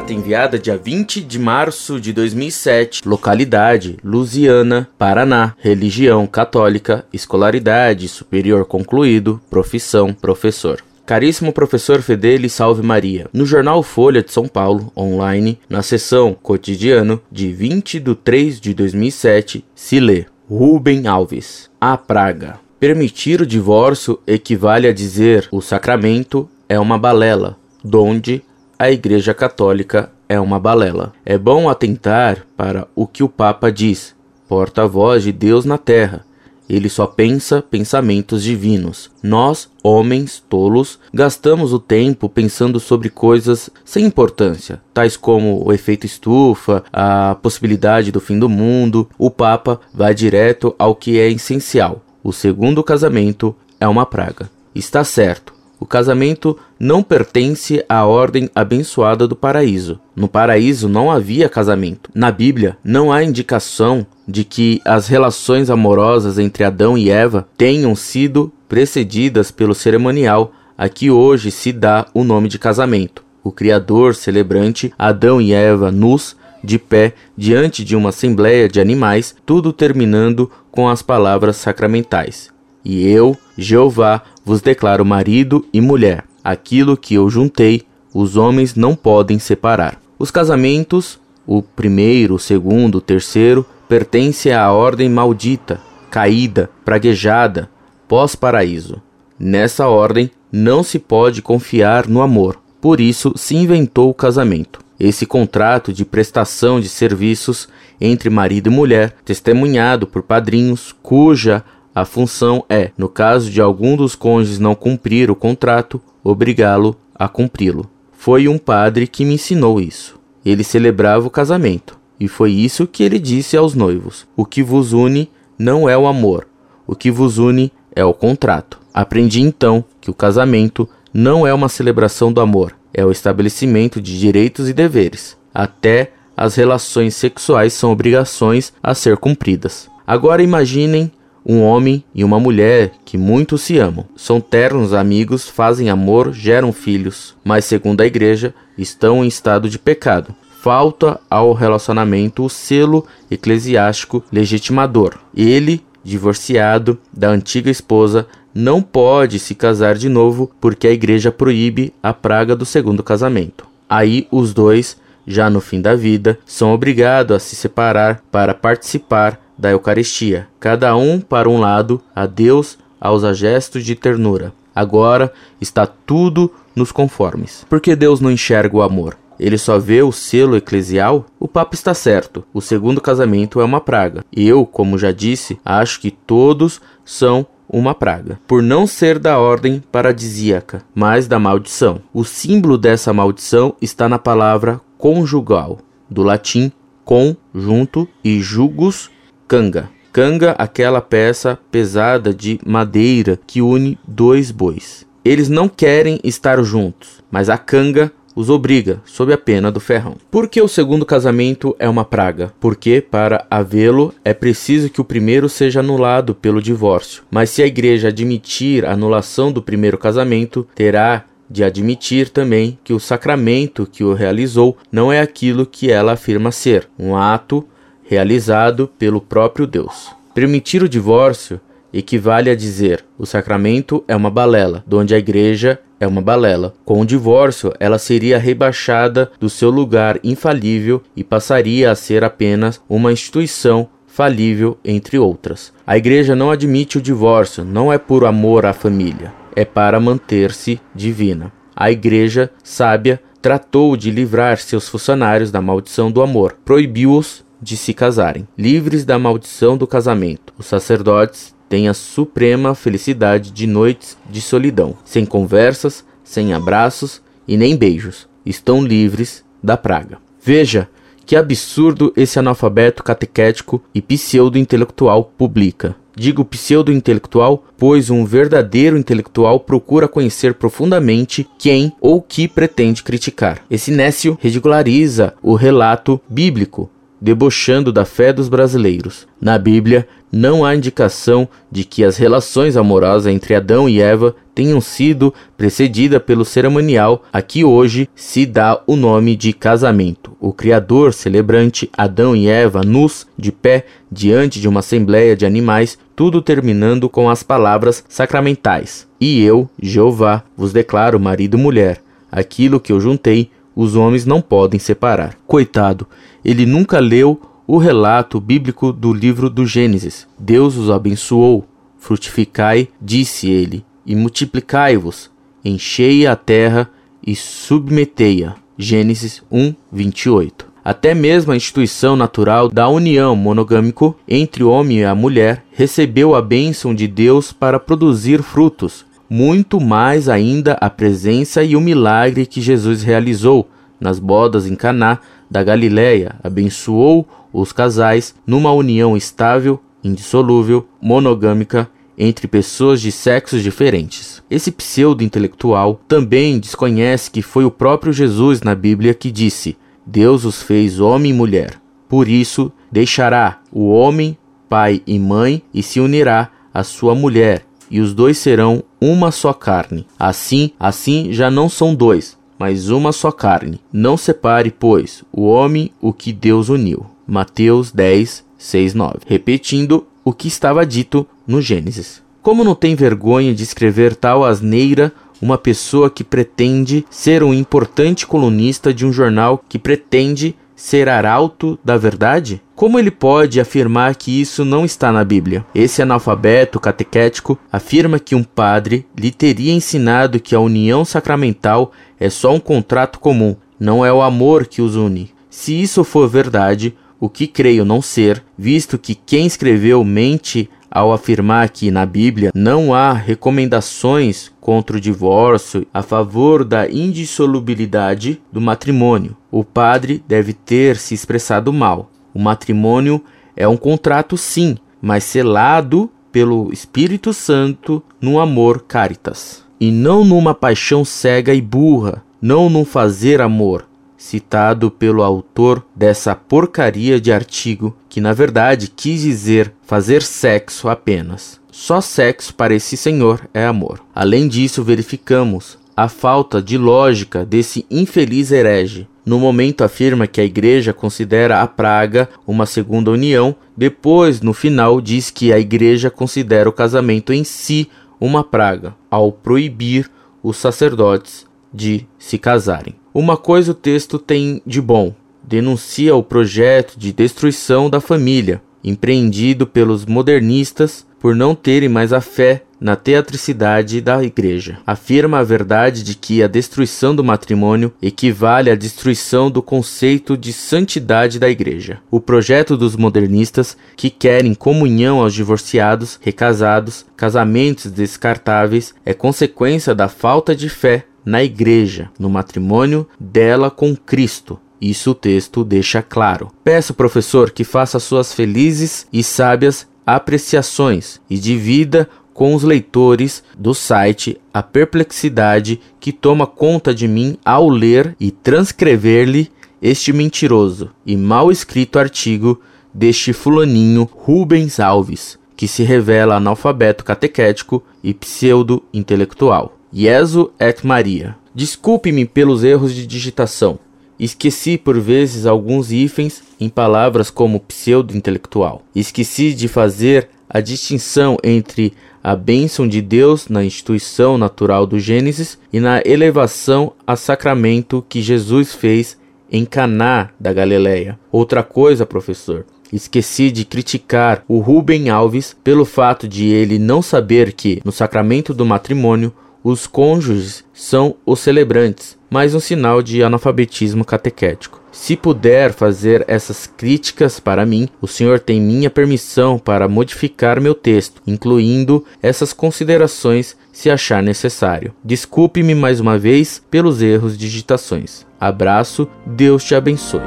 Carta enviada dia 20 de março de 2007. Localidade: Lusiana, Paraná. Religião católica. Escolaridade superior concluído. Profissão: professor. Caríssimo professor Fedele Salve Maria. No jornal Folha de São Paulo, online, na seção Cotidiano, de 20 de 3 de 2007, se lê Rubem Alves. A praga. Permitir o divórcio equivale a dizer o sacramento é uma balela, donde a Igreja Católica é uma balela. É bom atentar para o que o Papa diz, porta-voz de Deus na terra ele só pensa pensamentos divinos. Nós, homens tolos, gastamos o tempo pensando sobre coisas sem importância, tais como o efeito estufa, a possibilidade do fim do mundo. O Papa vai direto ao que é essencial. O segundo casamento é uma praga. Está certo. O casamento não pertence à ordem abençoada do paraíso. No paraíso não havia casamento. Na Bíblia não há indicação de que as relações amorosas entre Adão e Eva tenham sido precedidas pelo cerimonial a que hoje se dá o nome de casamento. O Criador celebrante Adão e Eva nus de pé diante de uma assembleia de animais, tudo terminando com as palavras sacramentais. E eu, Jeová, vos declaro marido e mulher. Aquilo que eu juntei, os homens não podem separar. Os casamentos, o primeiro, o segundo, o terceiro, pertencem à ordem maldita, caída, praguejada, pós-paraíso. Nessa ordem não se pode confiar no amor. Por isso se inventou o casamento. Esse contrato de prestação de serviços entre marido e mulher, testemunhado por padrinhos, cuja a função é, no caso de algum dos cônjuges não cumprir o contrato, obrigá-lo a cumpri-lo. Foi um padre que me ensinou isso. Ele celebrava o casamento, e foi isso que ele disse aos noivos: O que vos une não é o amor, o que vos une é o contrato. Aprendi então que o casamento não é uma celebração do amor, é o estabelecimento de direitos e deveres. Até as relações sexuais são obrigações a ser cumpridas. Agora imaginem um homem e uma mulher que muito se amam. São ternos amigos, fazem amor, geram filhos, mas, segundo a igreja, estão em estado de pecado. Falta ao relacionamento o selo eclesiástico legitimador. Ele, divorciado da antiga esposa, não pode se casar de novo porque a igreja proíbe a praga do segundo casamento. Aí os dois, já no fim da vida, são obrigados a se separar para participar da Eucaristia, cada um para um lado, a Deus aos gestos de ternura. Agora está tudo nos conformes. Porque Deus não enxerga o amor? Ele só vê o selo eclesial? O Papa está certo. O segundo casamento é uma praga. Eu, como já disse, acho que todos são uma praga, por não ser da ordem paradisíaca, mas da maldição. O símbolo dessa maldição está na palavra conjugal, do latim con, junto, e jugos, canga. Canga, aquela peça pesada de madeira que une dois bois. Eles não querem estar juntos, mas a canga os obriga, sob a pena do ferrão. Por que o segundo casamento é uma praga? Porque, para havê-lo, é preciso que o primeiro seja anulado pelo divórcio. Mas se a igreja admitir a anulação do primeiro casamento, terá de admitir também que o sacramento que o realizou não é aquilo que ela afirma ser, um ato realizado pelo próprio Deus. Permitir o divórcio equivale a dizer: o sacramento é uma balela, onde a igreja é uma balela. Com o divórcio, ela seria rebaixada do seu lugar infalível e passaria a ser apenas uma instituição falível entre outras. A igreja não admite o divórcio, não é por amor à família, é para manter-se divina. A igreja sábia tratou de livrar seus funcionários da maldição do amor, proibiu-os de se casarem, livres da maldição do casamento. Os sacerdotes têm a suprema felicidade de noites de solidão, sem conversas, sem abraços e nem beijos. Estão livres da praga. Veja que absurdo esse analfabeto catequético e pseudo-intelectual publica. Digo pseudo-intelectual, pois um verdadeiro intelectual procura conhecer profundamente quem ou que pretende criticar. Esse nécio ridiculariza o relato bíblico, debochando da fé dos brasileiros. Na Bíblia, não há indicação de que as relações amorosas entre Adão e Eva tenham sido precedida pelo cerimonial a que hoje se dá o nome de casamento. O Criador celebrante Adão e Eva nus, de pé, diante de uma assembleia de animais, tudo terminando com as palavras sacramentais: E eu, Jeová, vos declaro marido e mulher. Aquilo que eu juntei, os homens não podem separar. Coitado, ele nunca leu o relato bíblico do livro do Gênesis. Deus os abençoou. Frutificai, disse ele, e multiplicai-vos, enchei a terra e submetei-a. Gênesis 1, 28. Até mesmo a instituição natural da união monogâmico entre o homem e a mulher recebeu a bênção de Deus para produzir frutos, muito mais ainda a presença e o milagre que Jesus realizou nas bodas em Caná da Galiléia, abençoou os casais numa união estável, indissolúvel, monogâmica entre pessoas de sexos diferentes. Esse pseudo-intelectual também desconhece que foi o próprio Jesus na Bíblia que disse: Deus os fez homem e mulher. Por isso, deixará o homem pai e mãe e se unirá à sua mulher, e os dois serão uma só carne. Assim, assim já não são dois, mas uma só carne. Não separe, pois, o homem o que Deus uniu. Mateus 10, 6, 9. Repetindo o que estava dito no Gênesis. Como não tem vergonha de escrever tal asneira uma pessoa que pretende ser um importante colunista de um jornal que pretende ser arauto da verdade? Como ele pode afirmar que isso não está na Bíblia? Esse analfabeto catequético afirma que um padre lhe teria ensinado que a união sacramental é só um contrato comum, não é o amor que os une. Se isso for verdade, o que creio não ser, visto que quem escreveu mente ao afirmar que na Bíblia não há recomendações contra o divórcio a favor da indissolubilidade do matrimônio. O padre deve ter se expressado mal. O matrimônio é um contrato, sim, mas selado pelo Espírito Santo no amor caritas, e não numa paixão cega e burra, não num fazer amor, citado pelo autor dessa porcaria de artigo, que na verdade quis dizer fazer sexo apenas. Só sexo para esse senhor é amor. Além disso, verificamos a falta de lógica desse infeliz herege. No momento afirma que a igreja considera a praga uma segunda união, depois no final diz que a igreja considera o casamento em si uma praga, ao proibir os sacerdotes de se casarem. Uma coisa o texto tem de bom: denuncia o projeto de destruição da família, empreendido pelos modernistas por não terem mais a fé na teatricidade da igreja. Afirma a verdade de que a destruição do matrimônio equivale à destruição do conceito de santidade da igreja. O projeto dos modernistas, que querem comunhão aos divorciados, recasados, casamentos descartáveis, é consequência da falta de fé na igreja, no matrimônio dela com Cristo. Isso o texto deixa claro. Peço, professor, que faça suas felizes e sábias apreciações e divida com os leitores do site a perplexidade que toma conta de mim ao ler e transcrever-lhe este mentiroso e mal escrito artigo deste fulaninho Rubens Alves, que se revela analfabeto catequético e pseudo-intelectual. Jesu et Maria. Desculpe-me pelos erros de digitação. Esqueci por vezes alguns hífens em palavras como pseudo-intelectual. Esqueci de fazer a distinção entre a bênção de Deus na instituição natural do Gênesis e na elevação a sacramento que Jesus fez em Caná da Galileia. Outra coisa, professor, Esqueci de criticar o Rubem Alves pelo fato de ele não saber que, no sacramento do matrimônio, os cônjuges são os celebrantes, mais um sinal de analfabetismo catequético. Se puder fazer essas críticas para mim, o senhor tem minha permissão para modificar meu texto, incluindo essas considerações se achar necessário. Desculpe-me mais uma vez pelos erros de digitações. Abraço, Deus te abençoe.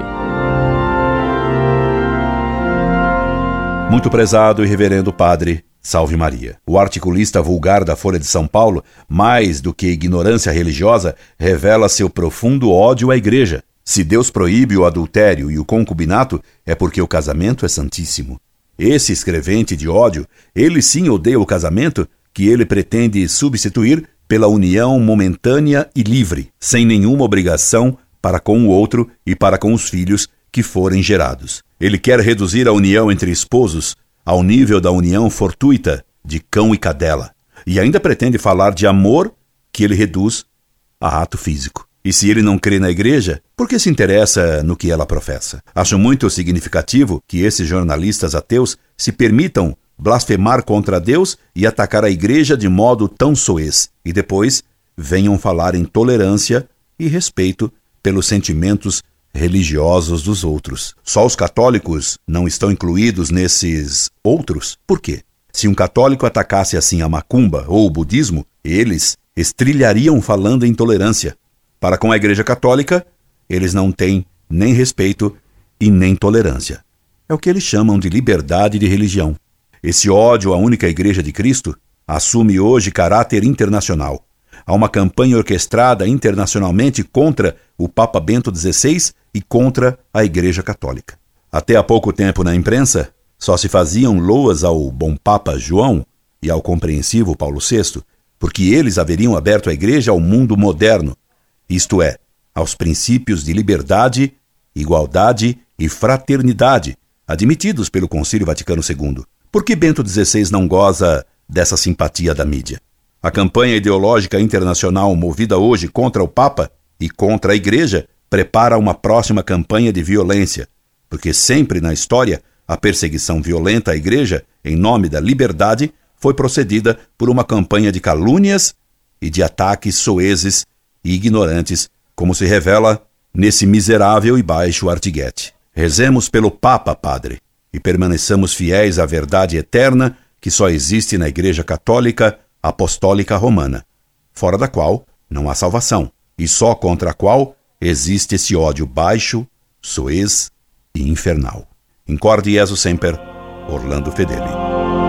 Muito prezado e reverendo Padre Salve Maria. O articulista vulgar da Folha de São Paulo, mais do que ignorância religiosa, revela seu profundo ódio à Igreja. Se Deus proíbe o adultério e o concubinato, é porque o casamento é santíssimo. Esse escrevente de ódio, ele sim odeia o casamento que ele pretende substituir pela união momentânea e livre, sem nenhuma obrigação para com o outro e para com os filhos que forem gerados. Ele quer reduzir a união entre esposos ao nível da união fortuita de cão e cadela, e ainda pretende falar de amor que ele reduz a ato físico. E se ele não crê na igreja, por que se interessa no que ela professa? Acho muito significativo que esses jornalistas ateus se permitam blasfemar contra Deus e atacar a igreja de modo tão soez, e depois venham falar em tolerância e respeito pelos sentimentos religiosos dos outros. Só os católicos não estão incluídos nesses outros? Por quê? Se um católico atacasse assim a macumba ou o budismo, eles estrilhariam falando em tolerância. Para com a Igreja Católica, eles não têm nem respeito e nem tolerância. É o que eles chamam de liberdade de religião. Esse ódio à única Igreja de Cristo assume hoje caráter internacional. Há uma campanha orquestrada internacionalmente contra o Papa Bento XVI e contra a Igreja Católica. Até há pouco tempo na imprensa, só se faziam loas ao bom Papa João e ao compreensivo Paulo VI, porque eles haveriam aberto a Igreja ao mundo moderno, isto é, aos princípios de liberdade, igualdade e fraternidade admitidos pelo Concílio Vaticano II. Por que Bento XVI não goza dessa simpatia da mídia? A campanha ideológica internacional movida hoje contra o Papa e contra a Igreja prepara uma próxima campanha de violência, porque sempre na história a perseguição violenta à Igreja, em nome da liberdade, foi procedida por uma campanha de calúnias e de ataques soezes e ignorantes, como se revela nesse miserável e baixo artiguete. Rezemos pelo Papa, Padre, e permaneçamos fiéis à verdade eterna que só existe na Igreja Católica Apostólica Romana, fora da qual não há salvação, e só contra a qual existe esse ódio baixo, soez e infernal. Incorde Jesus Semper, Orlando Fedeli.